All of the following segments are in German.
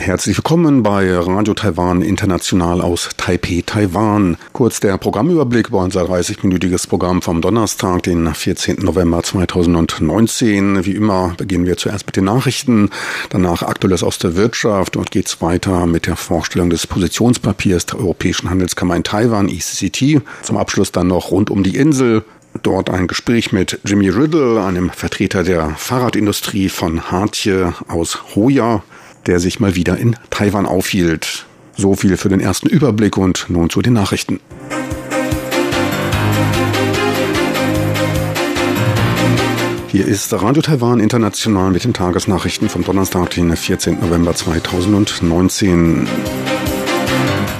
Herzlich willkommen bei Radio Taiwan International aus Taipei, Taiwan. Kurz der Programmüberblick über unser 30-minütiges Programm vom Donnerstag, den 14. November 2019. Wie immer beginnen wir zuerst mit den Nachrichten, danach Aktuelles aus der Wirtschaft und geht's weiter mit der Vorstellung des Positionspapiers der Europäischen Handelskammer in Taiwan, ECCT. Zum Abschluss dann noch rund um die Insel, Dort ein Gespräch mit Jimmy Riddle, einem Vertreter der Fahrradindustrie von Hartje aus Hoya der sich mal wieder in Taiwan aufhielt. So viel für den ersten Überblick und nun zu den Nachrichten. Hier ist Radio Taiwan International mit den Tagesnachrichten vom Donnerstag, den 14. November 2019.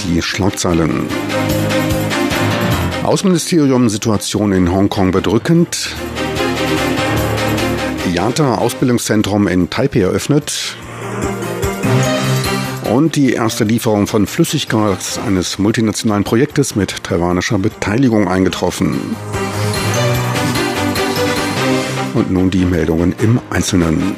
Die Schlagzeilen. Außenministerium Situation in Hongkong bedrückend. IATA Ausbildungszentrum in Taipei eröffnet und die erste Lieferung von Flüssiggas eines multinationalen Projektes mit taiwanischer Beteiligung eingetroffen. Und nun die Meldungen im Einzelnen.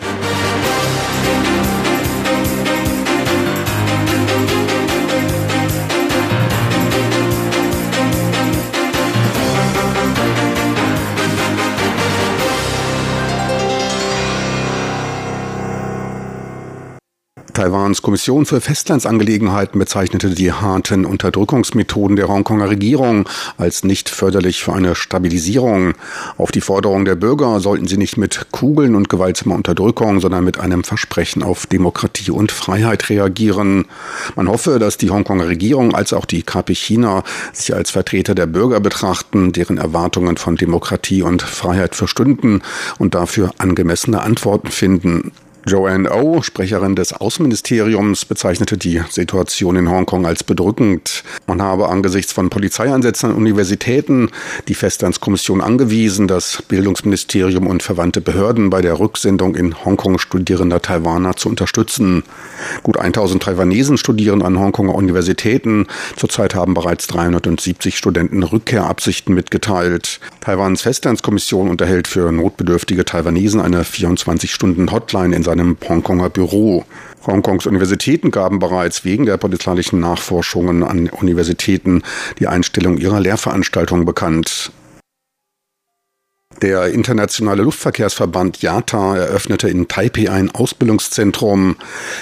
Taiwans Kommission für Festlandsangelegenheiten bezeichnete die harten Unterdrückungsmethoden der Hongkonger Regierung als nicht förderlich für eine Stabilisierung. Auf die Forderung der Bürger sollten sie nicht mit Kugeln und gewaltsamer Unterdrückung, sondern mit einem Versprechen auf Demokratie und Freiheit reagieren. Man hoffe, dass die Hongkonger Regierung als auch die KP China sich als Vertreter der Bürger betrachten, deren Erwartungen von Demokratie und Freiheit verstünden und dafür angemessene Antworten finden. Joanne O, oh, Sprecherin des Außenministeriums, bezeichnete die Situation in Hongkong als bedrückend. Man habe angesichts von Polizeieinsätzen an Universitäten die Festlandskommission angewiesen, das Bildungsministerium und verwandte Behörden bei der Rücksendung in Hongkong studierender Taiwaner zu unterstützen. Gut 1000 Taiwanesen studieren an Hongkonger Universitäten. Zurzeit haben bereits 370 Studenten Rückkehrabsichten mitgeteilt. Taiwans Festlandskommission unterhält für notbedürftige Taiwanesen eine 24-Stunden-Hotline in seinem Hongkonger Büro. Hongkongs Universitäten gaben bereits wegen der polizeilichen Nachforschungen an Universitäten die Einstellung ihrer Lehrveranstaltungen bekannt. Der internationale Luftverkehrsverband IATA eröffnete in Taipei ein Ausbildungszentrum.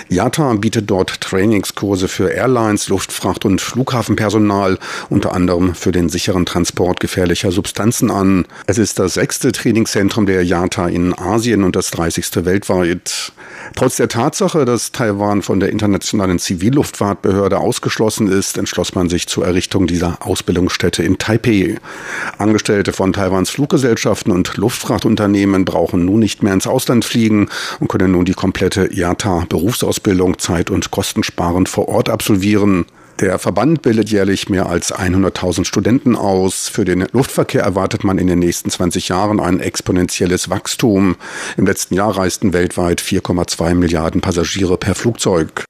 IATA bietet dort Trainingskurse für Airlines, Luftfracht und Flughafenpersonal, unter anderem für den sicheren Transport gefährlicher Substanzen an. Es ist das sechste Trainingszentrum der IATA in Asien und das 30. weltweit. Trotz der Tatsache, dass Taiwan von der internationalen Zivilluftfahrtbehörde ausgeschlossen ist, entschloss man sich zur Errichtung dieser Ausbildungsstätte in Taipei. Angestellte von Taiwans Fluggesellschaften Fluggesellschaften und Luftfrachtunternehmen brauchen nun nicht mehr ins Ausland fliegen und können nun die komplette IATA-Berufsausbildung zeit- und kostensparend vor Ort absolvieren. Der Verband bildet jährlich mehr als 100.000 Studenten aus. Für den Luftverkehr erwartet man in den nächsten 20 Jahren ein exponentielles Wachstum. Im letzten Jahr reisten weltweit 4,2 Milliarden Passagiere per Flugzeug.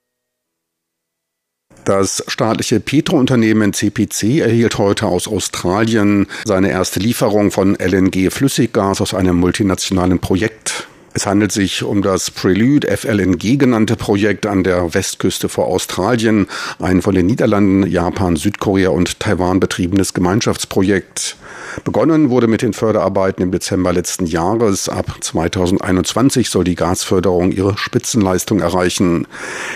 Das staatliche Petrounternehmen CPC erhielt heute aus Australien seine erste Lieferung von LNG-Flüssiggas aus einem multinationalen Projekt. Es handelt sich um das Prelude FLNG genannte Projekt an der Westküste vor Australien, ein von den Niederlanden, Japan, Südkorea und Taiwan betriebenes Gemeinschaftsprojekt. Begonnen wurde mit den Förderarbeiten im Dezember letzten Jahres. Ab 2021 soll die Gasförderung ihre Spitzenleistung erreichen.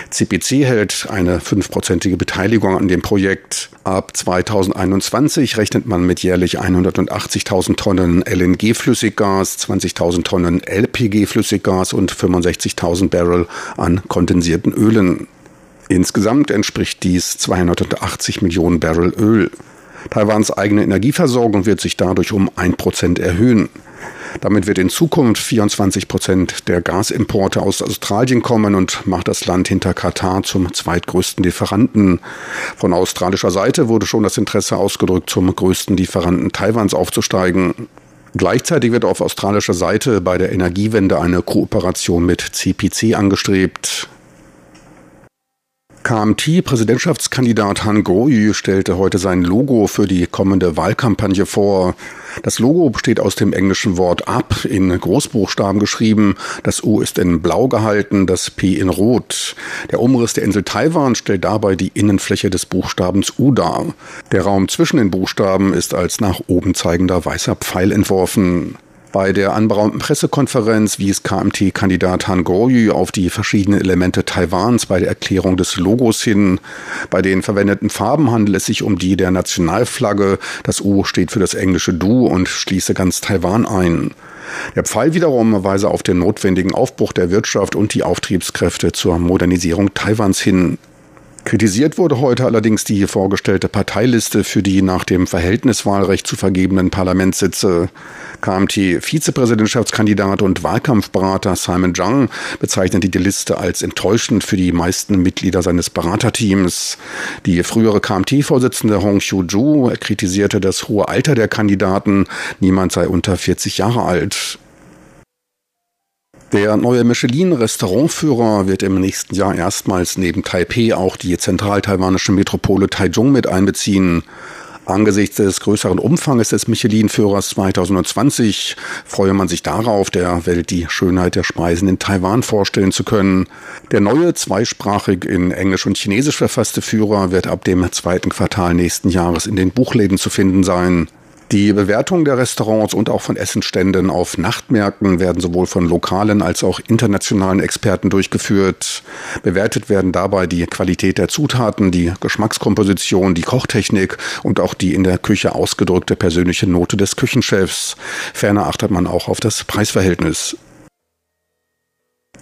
CPC hält eine fünfprozentige Beteiligung an dem Projekt. Ab 2021 rechnet man mit jährlich 180.000 Tonnen LNG-Flüssiggas, 20.000 Tonnen LPG-Flüssiggas und 65.000 Barrel an kondensierten Ölen. Insgesamt entspricht dies 280 Millionen Barrel Öl. Taiwans eigene Energieversorgung wird sich dadurch um ein Prozent erhöhen. Damit wird in Zukunft 24 Prozent der Gasimporte aus Australien kommen und macht das Land hinter Katar zum zweitgrößten Lieferanten. Von australischer Seite wurde schon das Interesse ausgedrückt, zum größten Lieferanten Taiwans aufzusteigen. Gleichzeitig wird auf australischer Seite bei der Energiewende eine Kooperation mit CPC angestrebt. KMT-Präsidentschaftskandidat Han Goyu stellte heute sein Logo für die kommende Wahlkampagne vor. Das Logo besteht aus dem englischen Wort up in Großbuchstaben geschrieben. Das U ist in blau gehalten, das P in rot. Der Umriss der Insel Taiwan stellt dabei die Innenfläche des Buchstabens U dar. Der Raum zwischen den Buchstaben ist als nach oben zeigender weißer Pfeil entworfen. Bei der anberaumten Pressekonferenz wies KMT-Kandidat Han Goryu auf die verschiedenen Elemente Taiwans bei der Erklärung des Logos hin. Bei den verwendeten Farben handelt es sich um die der Nationalflagge. Das U steht für das englische Du und schließe ganz Taiwan ein. Der Pfeil wiederum weise auf den notwendigen Aufbruch der Wirtschaft und die Auftriebskräfte zur Modernisierung Taiwans hin. Kritisiert wurde heute allerdings die vorgestellte Parteiliste für die nach dem Verhältniswahlrecht zu vergebenen Parlamentssitze. KMT-Vizepräsidentschaftskandidat und Wahlkampfberater Simon Zhang bezeichnete die Liste als enttäuschend für die meisten Mitglieder seines Beraterteams. Die frühere KMT-Vorsitzende Hong Xiu-ju kritisierte das hohe Alter der Kandidaten. Niemand sei unter 40 Jahre alt. Der neue Michelin-Restaurantführer wird im nächsten Jahr erstmals neben Taipei auch die zentral-taiwanische Metropole Taichung mit einbeziehen. Angesichts des größeren Umfanges des Michelin-Führers 2020 freue man sich darauf, der Welt die Schönheit der Speisen in Taiwan vorstellen zu können. Der neue, zweisprachig in Englisch und Chinesisch verfasste Führer wird ab dem zweiten Quartal nächsten Jahres in den Buchläden zu finden sein. Die Bewertung der Restaurants und auch von Essenständen auf Nachtmärkten werden sowohl von lokalen als auch internationalen Experten durchgeführt. Bewertet werden dabei die Qualität der Zutaten, die Geschmackskomposition, die Kochtechnik und auch die in der Küche ausgedrückte persönliche Note des Küchenchefs. Ferner achtet man auch auf das Preisverhältnis.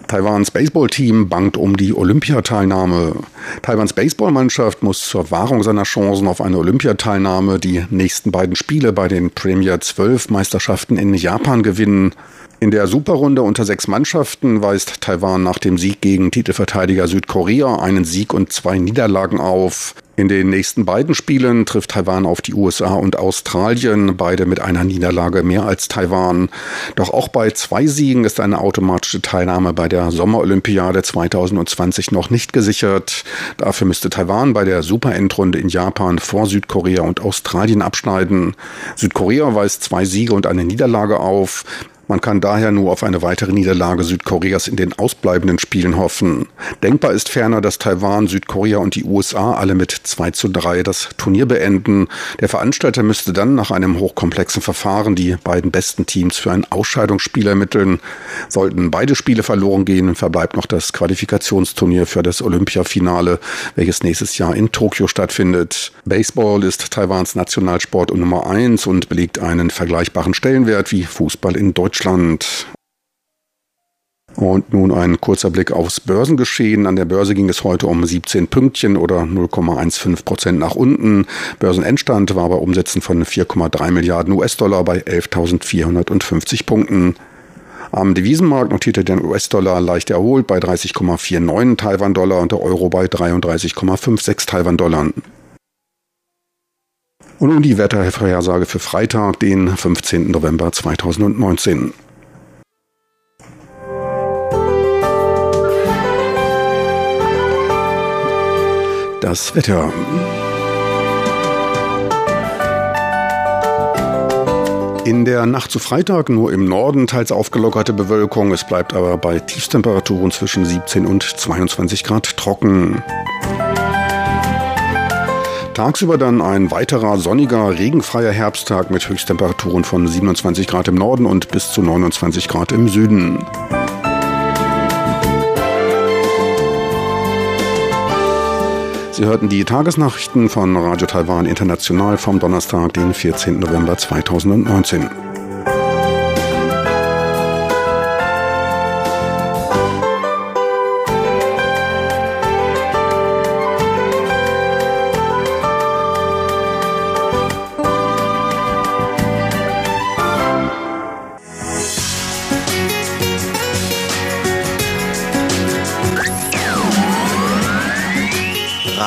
Taiwans Baseballteam bangt um die Olympiateilnahme. Taiwans Baseballmannschaft muss zur Wahrung seiner Chancen auf eine Olympiateilnahme die nächsten beiden Spiele bei den Premier 12 Meisterschaften in Japan gewinnen. In der Superrunde unter sechs Mannschaften weist Taiwan nach dem Sieg gegen Titelverteidiger Südkorea einen Sieg und zwei Niederlagen auf. In den nächsten beiden Spielen trifft Taiwan auf die USA und Australien, beide mit einer Niederlage mehr als Taiwan. Doch auch bei zwei Siegen ist eine automatische Teilnahme bei der Sommerolympiade 2020 noch nicht gesichert. Dafür müsste Taiwan bei der Superendrunde in Japan vor Südkorea und Australien abschneiden. Südkorea weist zwei Siege und eine Niederlage auf. Man kann daher nur auf eine weitere Niederlage Südkoreas in den ausbleibenden Spielen hoffen. Denkbar ist ferner, dass Taiwan, Südkorea und die USA alle mit 2 zu 3 das Turnier beenden. Der Veranstalter müsste dann nach einem hochkomplexen Verfahren die beiden besten Teams für ein Ausscheidungsspiel ermitteln. Sollten beide Spiele verloren gehen, verbleibt noch das Qualifikationsturnier für das Olympiafinale, welches nächstes Jahr in Tokio stattfindet. Baseball ist Taiwans Nationalsport Nummer 1 und belegt einen vergleichbaren Stellenwert wie Fußball in Deutschland. Deutschland. Und nun ein kurzer Blick aufs Börsengeschehen. An der Börse ging es heute um 17 Pünktchen oder 0,15 Prozent nach unten. Börsenendstand war bei Umsätzen von 4,3 Milliarden US-Dollar bei 11.450 Punkten. Am Devisenmarkt notierte der US-Dollar leicht erholt bei 30,49 Taiwan-Dollar und der Euro bei 33,56 Taiwan-Dollar. Und nun die Wettervorhersage für Freitag, den 15. November 2019. Das Wetter. In der Nacht zu Freitag nur im Norden teils aufgelockerte Bewölkung. Es bleibt aber bei Tiefstemperaturen zwischen 17 und 22 Grad trocken. Tagsüber dann ein weiterer sonniger, regenfreier Herbsttag mit Höchsttemperaturen von 27 Grad im Norden und bis zu 29 Grad im Süden. Sie hörten die Tagesnachrichten von Radio Taiwan International vom Donnerstag, den 14. November 2019.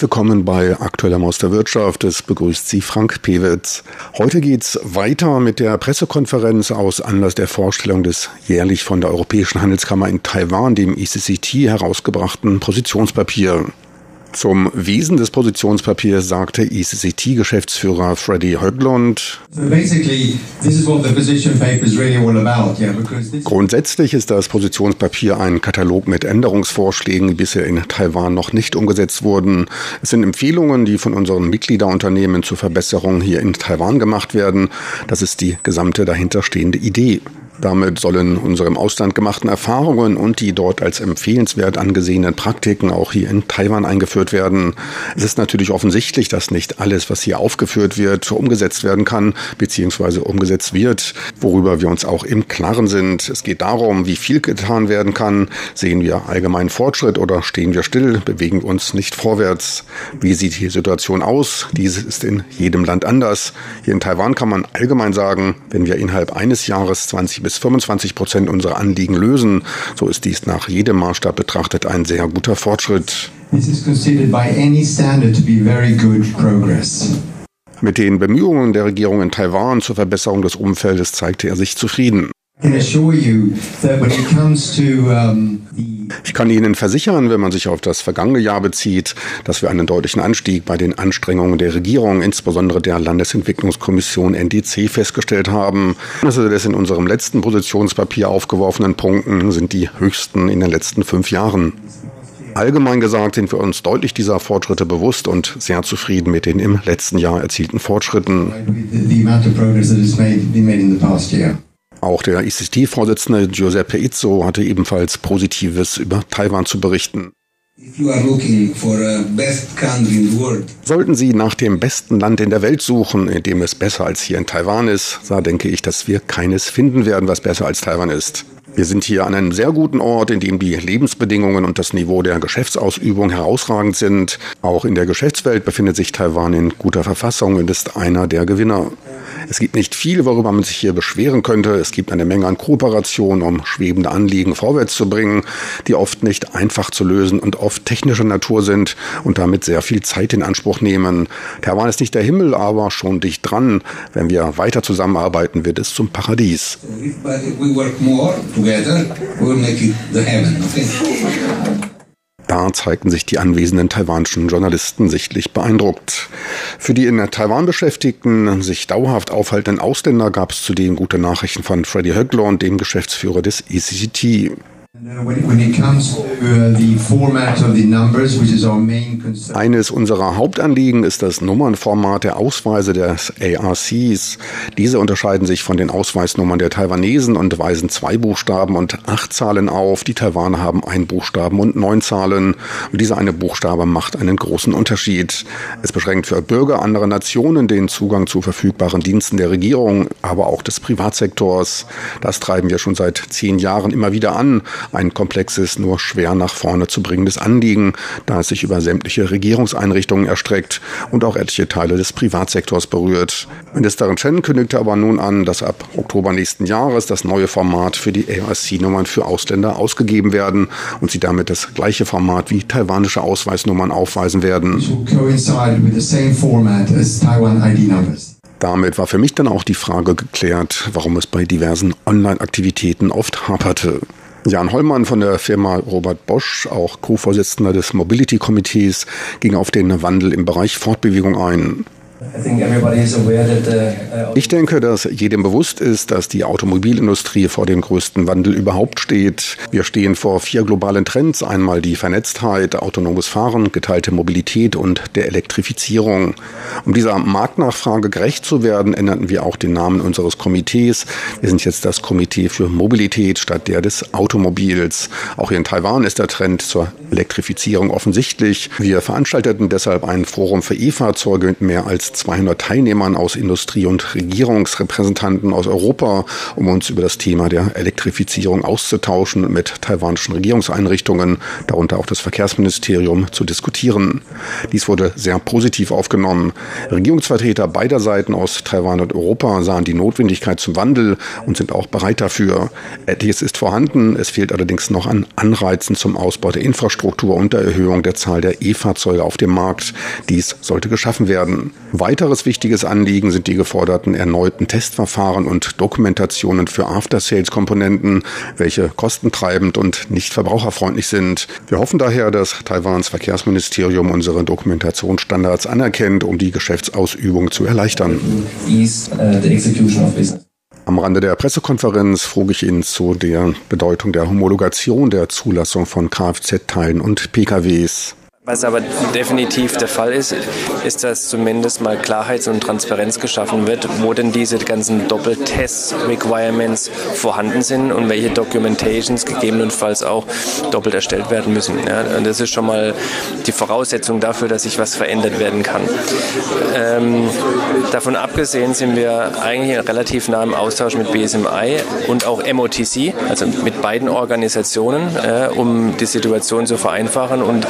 Willkommen bei Aktueller Maus der Wirtschaft. Es begrüßt Sie Frank Pewitz. Heute geht's weiter mit der Pressekonferenz aus Anlass der Vorstellung des jährlich von der Europäischen Handelskammer in Taiwan, dem ECCT, herausgebrachten Positionspapier. Zum Wesen des Positionspapiers sagte ECCT-Geschäftsführer Freddy Höglund. Grundsätzlich ist das Positionspapier ein Katalog mit Änderungsvorschlägen, die bisher in Taiwan noch nicht umgesetzt wurden. Es sind Empfehlungen, die von unseren Mitgliederunternehmen zur Verbesserung hier in Taiwan gemacht werden. Das ist die gesamte dahinterstehende Idee. Damit sollen unsere im Ausland gemachten Erfahrungen und die dort als empfehlenswert angesehenen Praktiken auch hier in Taiwan eingeführt werden. Es ist natürlich offensichtlich, dass nicht alles, was hier aufgeführt wird, umgesetzt werden kann bzw. umgesetzt wird, worüber wir uns auch im Klaren sind. Es geht darum, wie viel getan werden kann. Sehen wir allgemeinen Fortschritt oder stehen wir still, bewegen wir uns nicht vorwärts? Wie sieht die Situation aus? Diese ist in jedem Land anders. Hier in Taiwan kann man allgemein sagen, wenn wir innerhalb eines Jahres 20 bis bis 25 Prozent unserer Anliegen lösen, so ist dies nach jedem Maßstab betrachtet ein sehr guter Fortschritt. Mit den Bemühungen der Regierung in Taiwan zur Verbesserung des Umfeldes zeigte er sich zufrieden. Ich kann Ihnen versichern, wenn man sich auf das vergangene Jahr bezieht, dass wir einen deutlichen Anstieg bei den Anstrengungen der Regierung, insbesondere der Landesentwicklungskommission NDC, festgestellt haben. Also des in unserem letzten Positionspapier aufgeworfenen Punkten sind die höchsten in den letzten fünf Jahren. Allgemein gesagt sind wir uns deutlich dieser Fortschritte bewusst und sehr zufrieden mit den im letzten Jahr erzielten Fortschritten. Auch der ICT-Vorsitzende Giuseppe Izzo hatte ebenfalls Positives über Taiwan zu berichten. Sollten Sie nach dem besten Land in der Welt suchen, in dem es besser als hier in Taiwan ist, da denke ich, dass wir keines finden werden, was besser als Taiwan ist. Wir sind hier an einem sehr guten Ort, in dem die Lebensbedingungen und das Niveau der Geschäftsausübung herausragend sind. Auch in der Geschäftswelt befindet sich Taiwan in guter Verfassung und ist einer der Gewinner. Es gibt nicht viel, worüber man sich hier beschweren könnte. Es gibt eine Menge an Kooperation, um schwebende Anliegen vorwärts zu bringen, die oft nicht einfach zu lösen und oft technischer Natur sind und damit sehr viel Zeit in Anspruch nehmen. Taiwan ist nicht der Himmel, aber schon dicht dran. Wenn wir weiter zusammenarbeiten, wird es zum Paradies together, we'll make it the heaven, okay? Da zeigten sich die anwesenden taiwanischen Journalisten sichtlich beeindruckt. Für die in Taiwan Beschäftigten sich dauerhaft aufhaltenden Ausländer gab es zudem gute Nachrichten von Freddie Högler dem Geschäftsführer des ECCT. Eines unserer Hauptanliegen ist das Nummernformat der Ausweise des ARCs. Diese unterscheiden sich von den Ausweisnummern der Taiwanesen und weisen zwei Buchstaben und acht Zahlen auf. Die Taiwaner haben ein Buchstaben und neun Zahlen. Und dieser eine Buchstabe macht einen großen Unterschied. Es beschränkt für Bürger anderer Nationen den Zugang zu verfügbaren Diensten der Regierung, aber auch des Privatsektors. Das treiben wir schon seit zehn Jahren immer wieder an ein komplexes, nur schwer nach vorne zu bringendes Anliegen, da es sich über sämtliche Regierungseinrichtungen erstreckt und auch etliche Teile des Privatsektors berührt. Ministerin Chen kündigte aber nun an, dass ab Oktober nächsten Jahres das neue Format für die ARC-Nummern für Ausländer ausgegeben werden und sie damit das gleiche Format wie taiwanische Ausweisnummern aufweisen werden. Damit war für mich dann auch die Frage geklärt, warum es bei diversen Online-Aktivitäten oft haperte. Jan Hollmann von der Firma Robert Bosch, auch Co-Vorsitzender des Mobility-Komitees, ging auf den Wandel im Bereich Fortbewegung ein. Uh, ich denke, dass jedem bewusst ist, dass die Automobilindustrie vor dem größten Wandel überhaupt steht. Wir stehen vor vier globalen Trends. Einmal die Vernetztheit, autonomes Fahren, geteilte Mobilität und der Elektrifizierung. Um dieser Marktnachfrage gerecht zu werden, änderten wir auch den Namen unseres Komitees. Wir sind jetzt das Komitee für Mobilität statt der des Automobils. Auch hier in Taiwan ist der Trend zur Elektrifizierung offensichtlich. Wir veranstalteten deshalb ein Forum für E-Fahrzeuge mit mehr als 200 Teilnehmern aus Industrie- und Regierungsrepräsentanten aus Europa, um uns über das Thema der Elektrifizierung auszutauschen mit taiwanischen Regierungseinrichtungen, darunter auch das Verkehrsministerium, zu diskutieren. Dies wurde sehr positiv aufgenommen. Regierungsvertreter beider Seiten aus Taiwan und Europa sahen die Notwendigkeit zum Wandel und sind auch bereit dafür. Etliches ist vorhanden, es fehlt allerdings noch an Anreizen zum Ausbau der Infrastruktur und der Erhöhung der Zahl der E-Fahrzeuge auf dem Markt. Dies sollte geschaffen werden. Weiteres wichtiges Anliegen sind die geforderten erneuten Testverfahren und Dokumentationen für After-Sales-Komponenten, welche kostentreibend und nicht verbraucherfreundlich sind. Wir hoffen daher, dass Taiwans Verkehrsministerium unsere Dokumentationsstandards anerkennt, um die Geschäftsausübung zu erleichtern. Am Rande der Pressekonferenz frug ich ihn zu der Bedeutung der Homologation der Zulassung von Kfz-Teilen und PKWs. Was aber definitiv der Fall ist, ist, dass zumindest mal Klarheit und Transparenz geschaffen wird, wo denn diese ganzen Doppeltest-Requirements vorhanden sind und welche Documentations gegebenenfalls auch doppelt erstellt werden müssen. Ja, und das ist schon mal die Voraussetzung dafür, dass sich was verändert werden kann. Ähm, davon abgesehen sind wir eigentlich relativ nahem Austausch mit BSMI und auch MOTC, also mit beiden Organisationen, äh, um die Situation zu vereinfachen und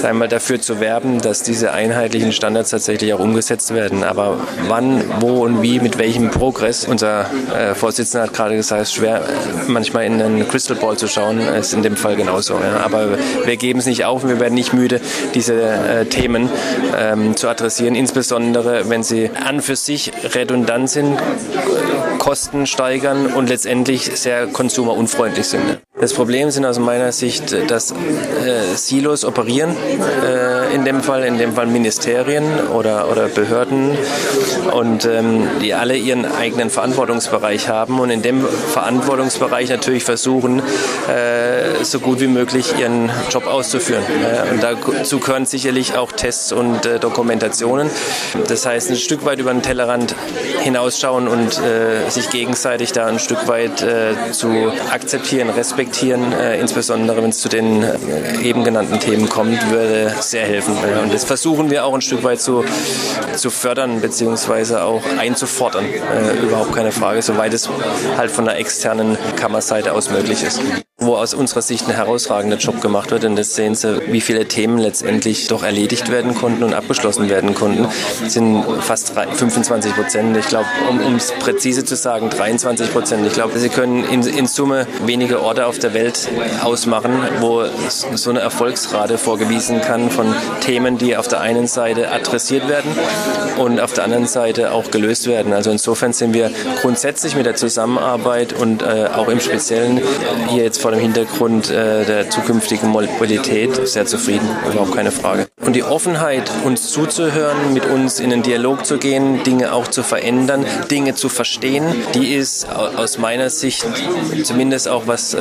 sagen einmal dafür zu werben, dass diese einheitlichen Standards tatsächlich auch umgesetzt werden. Aber wann, wo und wie, mit welchem Progress, unser äh, Vorsitzender hat gerade gesagt, es ist schwer, manchmal in einen Crystal Ball zu schauen, ist in dem Fall genauso. Ja. Aber wir geben es nicht auf und wir werden nicht müde, diese äh, Themen ähm, zu adressieren, insbesondere wenn sie an für sich redundant sind, Kosten steigern und letztendlich sehr konsumerunfreundlich sind. Das Problem sind aus meiner Sicht, dass äh, Silos operieren, äh, in dem Fall, in dem Fall Ministerien oder, oder Behörden und ähm, die alle ihren eigenen Verantwortungsbereich haben und in dem Verantwortungsbereich natürlich versuchen, äh, so gut wie möglich ihren Job auszuführen. und dazu gehören sicherlich auch Tests und äh, Dokumentationen. Das heißt, ein Stück weit über den Tellerrand hinausschauen und äh, sich gegenseitig da ein Stück weit äh, zu akzeptieren, respektieren reflektieren, äh, insbesondere wenn es zu den äh, eben genannten Themen kommt, würde sehr helfen. Und das versuchen wir auch ein Stück weit zu, zu fördern beziehungsweise auch einzufordern. Äh, überhaupt keine Frage, soweit es halt von der externen Kammerseite aus möglich ist wo aus unserer Sicht ein herausragender Job gemacht wird. Und das sehen Sie, wie viele Themen letztendlich doch erledigt werden konnten und abgeschlossen werden konnten. Das sind fast 25 Prozent. Ich glaube, um es präzise zu sagen, 23 Prozent. Ich glaube, Sie können in, in, Summe wenige Orte auf der Welt ausmachen, wo so eine Erfolgsrate vorgewiesen kann von Themen, die auf der einen Seite adressiert werden und auf der anderen Seite auch gelöst werden. Also insofern sind wir grundsätzlich mit der Zusammenarbeit und äh, auch im Speziellen hier jetzt vor dem Hintergrund äh, der zukünftigen Mobilität sehr zufrieden, überhaupt keine Frage. Und die Offenheit, uns zuzuhören, mit uns in den Dialog zu gehen, Dinge auch zu verändern, Dinge zu verstehen, die ist aus meiner Sicht, zumindest auch was äh,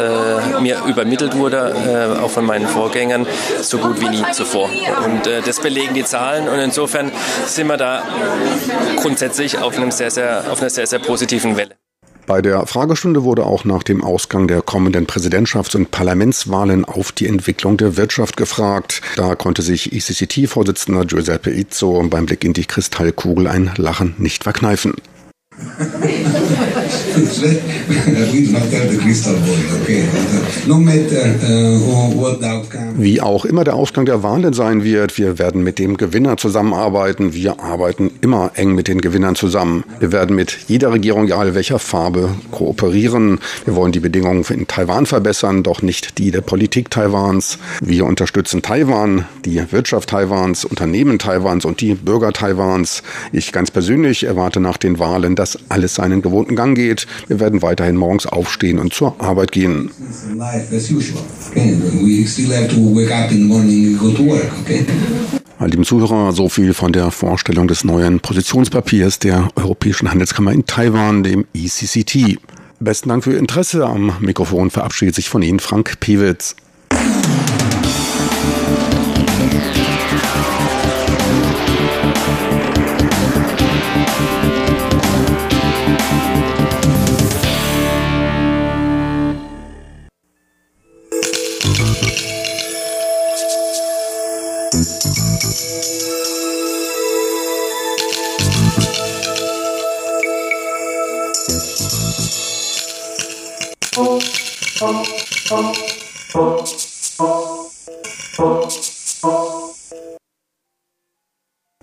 mir übermittelt wurde, äh, auch von meinen Vorgängern, so gut wie nie zuvor. Und äh, das belegen die Zahlen und insofern sind wir da grundsätzlich auf, einem sehr, sehr, auf einer sehr, sehr positiven Welle. Bei der Fragestunde wurde auch nach dem Ausgang der kommenden Präsidentschafts- und Parlamentswahlen auf die Entwicklung der Wirtschaft gefragt. Da konnte sich ECCT-Vorsitzender Giuseppe Izzo beim Blick in die Kristallkugel ein Lachen nicht verkneifen. Wie auch immer der Ausgang der Wahlen sein wird, wir werden mit dem Gewinner zusammenarbeiten. Wir arbeiten immer eng mit den Gewinnern zusammen. Wir werden mit jeder Regierung, egal welcher Farbe, kooperieren. Wir wollen die Bedingungen in Taiwan verbessern, doch nicht die der Politik Taiwans. Wir unterstützen Taiwan, die Wirtschaft Taiwans, Unternehmen Taiwans und die Bürger Taiwans. Ich ganz persönlich erwarte nach den Wahlen, dass alles seinen gewohnten Gang geht. Wir werden weiterhin morgens aufstehen und zur Arbeit gehen. All dem Zuhörer so viel von der Vorstellung des neuen Positionspapiers der Europäischen Handelskammer in Taiwan, dem ECCT. Besten Dank für Ihr Interesse. Am Mikrofon verabschiedet sich von Ihnen Frank Pewitz.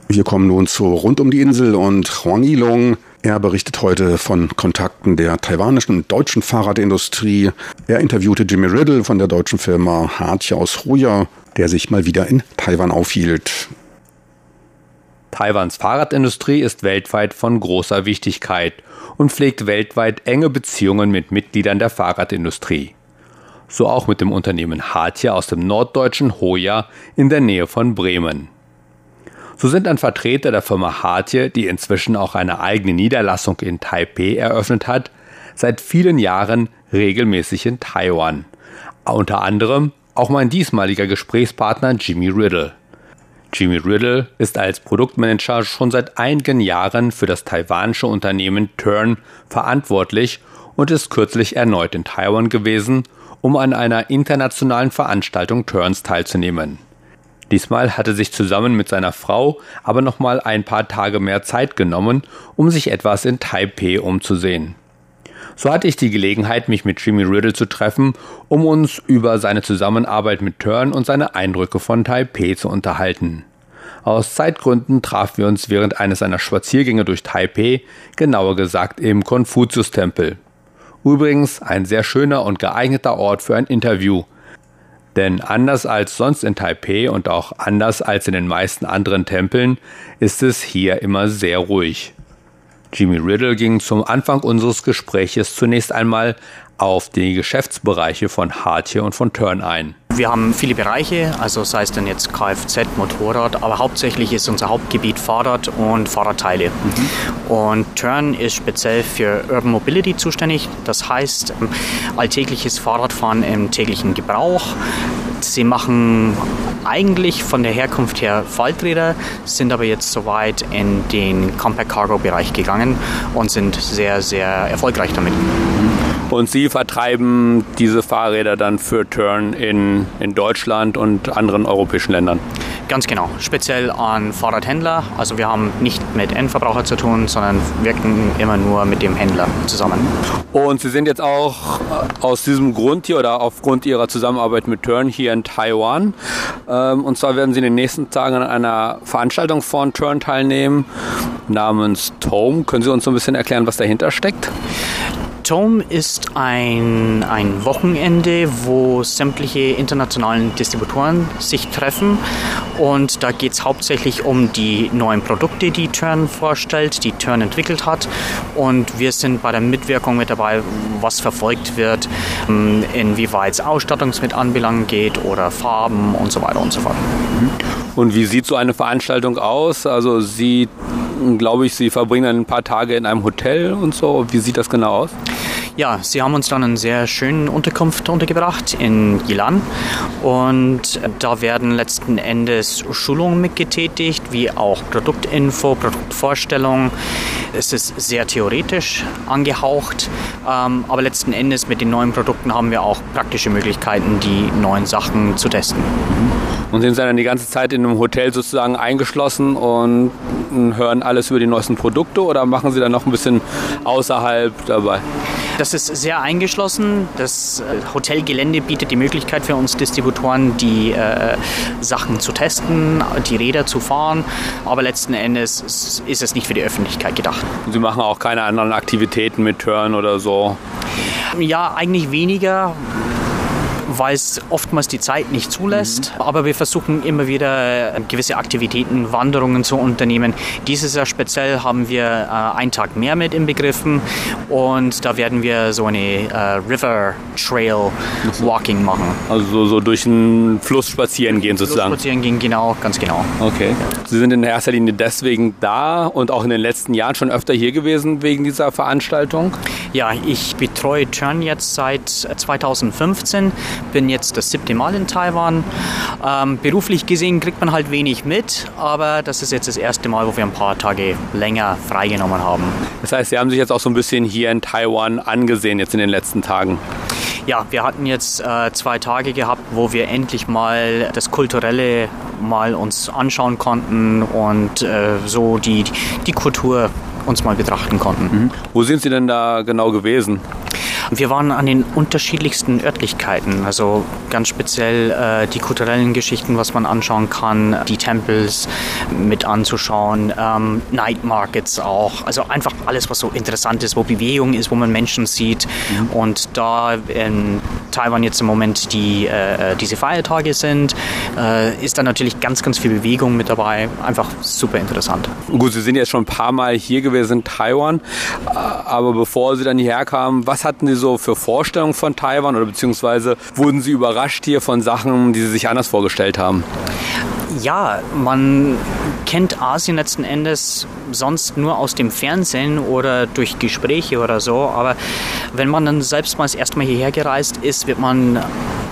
Wir kommen nun zu Rund um die Insel und Huang Yilong. Er berichtet heute von Kontakten der taiwanischen und deutschen Fahrradindustrie. Er interviewte Jimmy Riddle von der deutschen Firma Hartje aus Huya, der sich mal wieder in Taiwan aufhielt. Taiwans Fahrradindustrie ist weltweit von großer Wichtigkeit und pflegt weltweit enge Beziehungen mit Mitgliedern der Fahrradindustrie. So auch mit dem Unternehmen Hartje aus dem norddeutschen Hoya in der Nähe von Bremen. So sind ein Vertreter der Firma Hartje, die inzwischen auch eine eigene Niederlassung in Taipei eröffnet hat, seit vielen Jahren regelmäßig in Taiwan. Unter anderem auch mein diesmaliger Gesprächspartner Jimmy Riddle. Jimmy Riddle ist als Produktmanager schon seit einigen Jahren für das taiwanische Unternehmen Turn verantwortlich und ist kürzlich erneut in Taiwan gewesen, um an einer internationalen Veranstaltung Turns teilzunehmen. Diesmal hatte sich zusammen mit seiner Frau aber noch mal ein paar Tage mehr Zeit genommen, um sich etwas in Taipei umzusehen. So hatte ich die Gelegenheit, mich mit Jimmy Riddle zu treffen, um uns über seine Zusammenarbeit mit Turn und seine Eindrücke von Taipei zu unterhalten. Aus Zeitgründen trafen wir uns während eines seiner Spaziergänge durch Taipei, genauer gesagt im Konfuzius-Tempel. Übrigens ein sehr schöner und geeigneter Ort für ein Interview – denn anders als sonst in Taipei und auch anders als in den meisten anderen Tempeln ist es hier immer sehr ruhig. Jimmy Riddle ging zum Anfang unseres Gespräches zunächst einmal auf die Geschäftsbereiche von Hartje und von Turn ein. Wir haben viele Bereiche, also sei es denn jetzt Kfz, Motorrad, aber hauptsächlich ist unser Hauptgebiet Fahrrad und Fahrradteile. Mhm. Und Turn ist speziell für Urban Mobility zuständig, das heißt alltägliches Fahrradfahren im täglichen Gebrauch. Sie machen eigentlich von der Herkunft her Falträder, sind aber jetzt soweit in den Compact Cargo Bereich gegangen und sind sehr, sehr erfolgreich damit. Und Sie vertreiben diese Fahrräder dann für Turn in, in Deutschland und anderen europäischen Ländern? Ganz genau, speziell an Fahrradhändler. Also wir haben nicht mit Endverbraucher zu tun, sondern wirken immer nur mit dem Händler zusammen. Und Sie sind jetzt auch aus diesem Grund hier oder aufgrund Ihrer Zusammenarbeit mit Turn hier in Taiwan. Ähm, und zwar werden Sie in den nächsten Tagen an einer Veranstaltung von Turn teilnehmen namens Tome. Können Sie uns so ein bisschen erklären, was dahinter steckt? Tome ist ein, ein Wochenende, wo sämtliche internationalen Distributoren sich treffen. Und da geht es hauptsächlich um die neuen Produkte, die Turn vorstellt, die Turn entwickelt hat. Und wir sind bei der Mitwirkung mit dabei, was verfolgt wird, ähm, inwieweit es Ausstattungs anbelangen geht oder Farben und so weiter und so fort. Und wie sieht so eine Veranstaltung aus? Also Sie, glaube ich, Sie verbringen ein paar Tage in einem Hotel und so. Wie sieht das genau aus? Ja, sie haben uns dann eine sehr schöne Unterkunft untergebracht in Yilan und da werden letzten Endes Schulungen mitgetätigt, wie auch Produktinfo, Produktvorstellung. Es ist sehr theoretisch angehaucht, ähm, aber letzten Endes mit den neuen Produkten haben wir auch praktische Möglichkeiten, die neuen Sachen zu testen. Und sind dann die ganze Zeit in einem Hotel sozusagen eingeschlossen und hören alles über die neuesten Produkte oder machen Sie dann noch ein bisschen außerhalb dabei? Das ist sehr eingeschlossen. Das äh, Hotelgelände bietet die Möglichkeit für uns Distributoren, die äh, Sachen zu testen, die Räder zu fahren. Aber letzten Endes ist es nicht für die Öffentlichkeit gedacht. Sie machen auch keine anderen Aktivitäten mit Turn oder so? Ja, eigentlich weniger weil es oftmals die Zeit nicht zulässt. Mhm. Aber wir versuchen immer wieder äh, gewisse Aktivitäten, Wanderungen zu unternehmen. Dieses Jahr speziell haben wir äh, einen Tag mehr mit inbegriffen und da werden wir so eine äh, River Trail Walking machen. Also so, so durch einen Fluss spazieren gehen sozusagen. Fluss spazieren gehen, genau, ganz genau. Okay. Sie sind in erster Linie deswegen da und auch in den letzten Jahren schon öfter hier gewesen wegen dieser Veranstaltung? Ja, ich betreue Turn jetzt seit 2015 bin jetzt das siebte Mal in Taiwan. Ähm, beruflich gesehen kriegt man halt wenig mit, aber das ist jetzt das erste Mal, wo wir ein paar Tage länger freigenommen haben. Das heißt, Sie haben sich jetzt auch so ein bisschen hier in Taiwan angesehen, jetzt in den letzten Tagen. Ja, wir hatten jetzt äh, zwei Tage gehabt, wo wir endlich mal das Kulturelle mal uns anschauen konnten und äh, so die, die Kultur uns mal betrachten konnten. Mhm. Wo sind Sie denn da genau gewesen? Wir waren an den unterschiedlichsten Örtlichkeiten, also ganz speziell äh, die kulturellen Geschichten, was man anschauen kann, die Tempels mit anzuschauen, ähm, Night Markets auch, also einfach alles, was so interessant ist, wo Bewegung ist, wo man Menschen sieht. Mhm. Und da in Taiwan jetzt im Moment die, äh, diese Feiertage sind, äh, ist da natürlich ganz, ganz viel Bewegung mit dabei. Einfach super interessant. Gut, Sie sind jetzt schon ein paar Mal hier gewesen in Taiwan, aber bevor Sie dann hierher kamen, was hatten Sie so für Vorstellungen von Taiwan oder beziehungsweise wurden Sie überrascht hier von Sachen, die Sie sich anders vorgestellt haben? Ja, man kennt Asien letzten Endes sonst nur aus dem Fernsehen oder durch Gespräche oder so. Aber wenn man dann selbst mal das erste Mal hierher gereist ist, wird man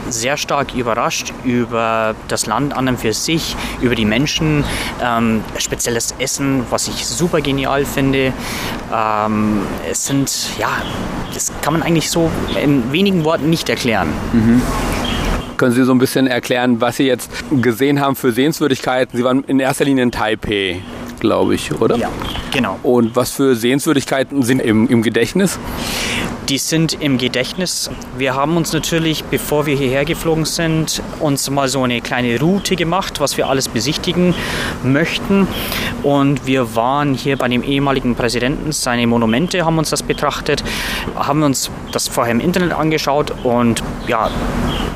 sehr stark überrascht über das Land an und für sich, über die Menschen, ähm, spezielles Essen, was ich super genial finde. Ähm, es sind, ja, das kann man eigentlich so in wenigen Worten nicht erklären. Mhm. Können Sie so ein bisschen erklären, was Sie jetzt gesehen haben für Sehenswürdigkeiten? Sie waren in erster Linie in Taipei, glaube ich, oder? Ja, genau. Und was für Sehenswürdigkeiten sind im, im Gedächtnis? Die sind im Gedächtnis. Wir haben uns natürlich, bevor wir hierher geflogen sind, uns mal so eine kleine Route gemacht, was wir alles besichtigen möchten. Und wir waren hier bei dem ehemaligen Präsidenten, seine Monumente haben uns das betrachtet, haben uns das vorher im Internet angeschaut und ja,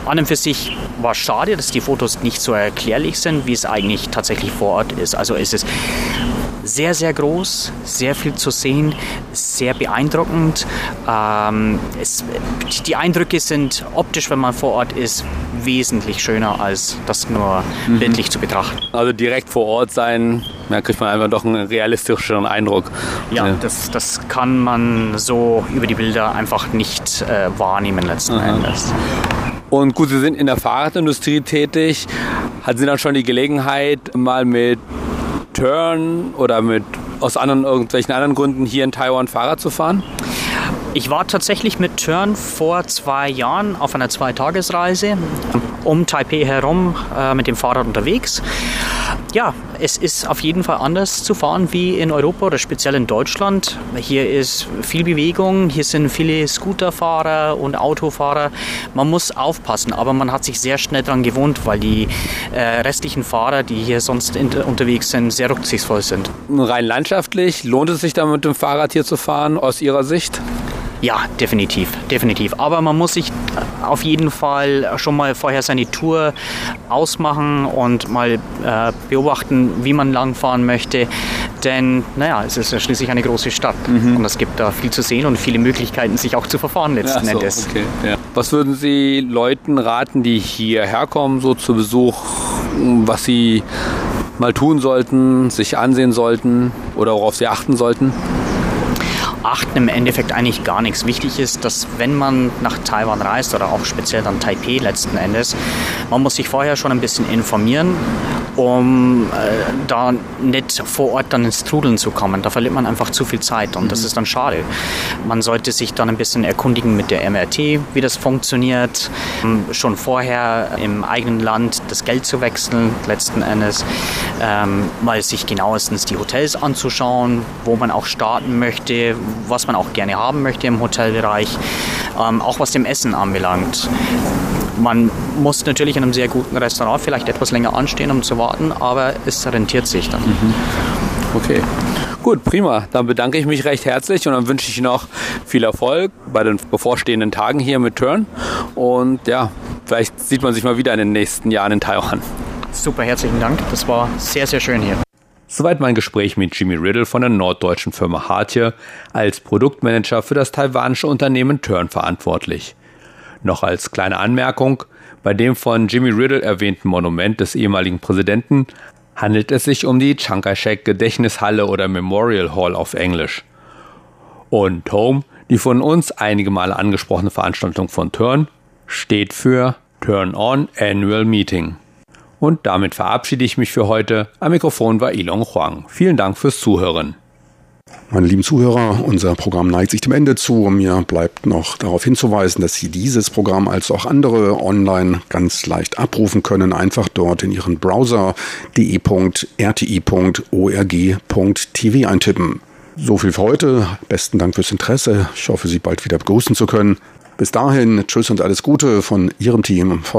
an und für sich war schade, dass die Fotos nicht so erklärlich sind, wie es eigentlich tatsächlich vor Ort ist. Also es ist sehr, sehr groß, sehr viel zu sehen, sehr beeindruckend. Ähm, es, die Eindrücke sind optisch, wenn man vor Ort ist, wesentlich schöner, als das nur mhm. bildlich zu betrachten. Also direkt vor Ort sein, da kriegt man einfach doch einen realistischeren Eindruck. Ja, ja. Das, das kann man so über die Bilder einfach nicht äh, wahrnehmen letzten Aha. Endes. Und gut, Sie sind in der Fahrradindustrie tätig. Hatten Sie dann schon die Gelegenheit, mal mit Turn oder mit aus anderen irgendwelchen anderen Gründen hier in Taiwan Fahrrad zu fahren? Ich war tatsächlich mit Turn vor zwei Jahren auf einer Zweitagesreise um Taipei herum äh, mit dem Fahrrad unterwegs. Ja, es ist auf jeden Fall anders zu fahren wie in Europa oder speziell in Deutschland. Hier ist viel Bewegung, hier sind viele Scooterfahrer und Autofahrer. Man muss aufpassen, aber man hat sich sehr schnell daran gewohnt, weil die äh, restlichen Fahrer, die hier sonst in, unterwegs sind, sehr rücksichtsvoll sind. Rein landschaftlich, lohnt es sich da mit dem Fahrrad hier zu fahren aus Ihrer Sicht? Ja, definitiv, definitiv. Aber man muss sich auf jeden Fall schon mal vorher seine Tour ausmachen und mal äh, beobachten, wie man langfahren möchte. Denn, naja, es ist ja schließlich eine große Stadt mhm. und es gibt da viel zu sehen und viele Möglichkeiten, sich auch zu verfahren letzten ja, so, Endes. Okay, ja. Was würden Sie Leuten raten, die hierher kommen, so zu Besuch, was sie mal tun sollten, sich ansehen sollten oder worauf sie achten sollten? Achten im Endeffekt eigentlich gar nichts. Wichtig ist, dass wenn man nach Taiwan reist oder auch speziell dann Taipei letzten Endes, man muss sich vorher schon ein bisschen informieren, um äh, da nicht vor Ort dann ins Trudeln zu kommen. Da verliert man einfach zu viel Zeit und mhm. das ist dann schade. Man sollte sich dann ein bisschen erkundigen mit der MRT, wie das funktioniert, ähm, schon vorher im eigenen Land das Geld zu wechseln, letzten Endes, ähm, mal sich genauestens die Hotels anzuschauen, wo man auch starten möchte, was man auch gerne haben möchte im Hotelbereich, ähm, auch was dem Essen anbelangt. Man muss natürlich in einem sehr guten Restaurant vielleicht etwas länger anstehen, um zu warten, aber es rentiert sich dann. Mhm. Okay. Gut, prima. Dann bedanke ich mich recht herzlich und dann wünsche ich noch viel Erfolg bei den bevorstehenden Tagen hier mit Turn. Und ja, vielleicht sieht man sich mal wieder in den nächsten Jahren in Taiwan. Super, herzlichen Dank. Das war sehr, sehr schön hier. Soweit mein Gespräch mit Jimmy Riddle von der norddeutschen Firma Hartje als Produktmanager für das taiwanische Unternehmen Turn verantwortlich. Noch als kleine Anmerkung, bei dem von Jimmy Riddle erwähnten Monument des ehemaligen Präsidenten handelt es sich um die Chiang Kai-shek Gedächtnishalle oder Memorial Hall auf Englisch. Und Home, die von uns einige Male angesprochene Veranstaltung von Turn, steht für Turn On Annual Meeting. Und damit verabschiede ich mich für heute. Am Mikrofon war Ilong Huang. Vielen Dank fürs Zuhören. Meine lieben Zuhörer, unser Programm neigt sich dem Ende zu. Mir bleibt noch darauf hinzuweisen, dass Sie dieses Programm als auch andere online ganz leicht abrufen können. Einfach dort in Ihren Browser de.rti.org.tv eintippen. So viel für heute. Besten Dank fürs Interesse. Ich hoffe, Sie bald wieder begrüßen zu können. Bis dahin, tschüss und alles Gute von Ihrem Team von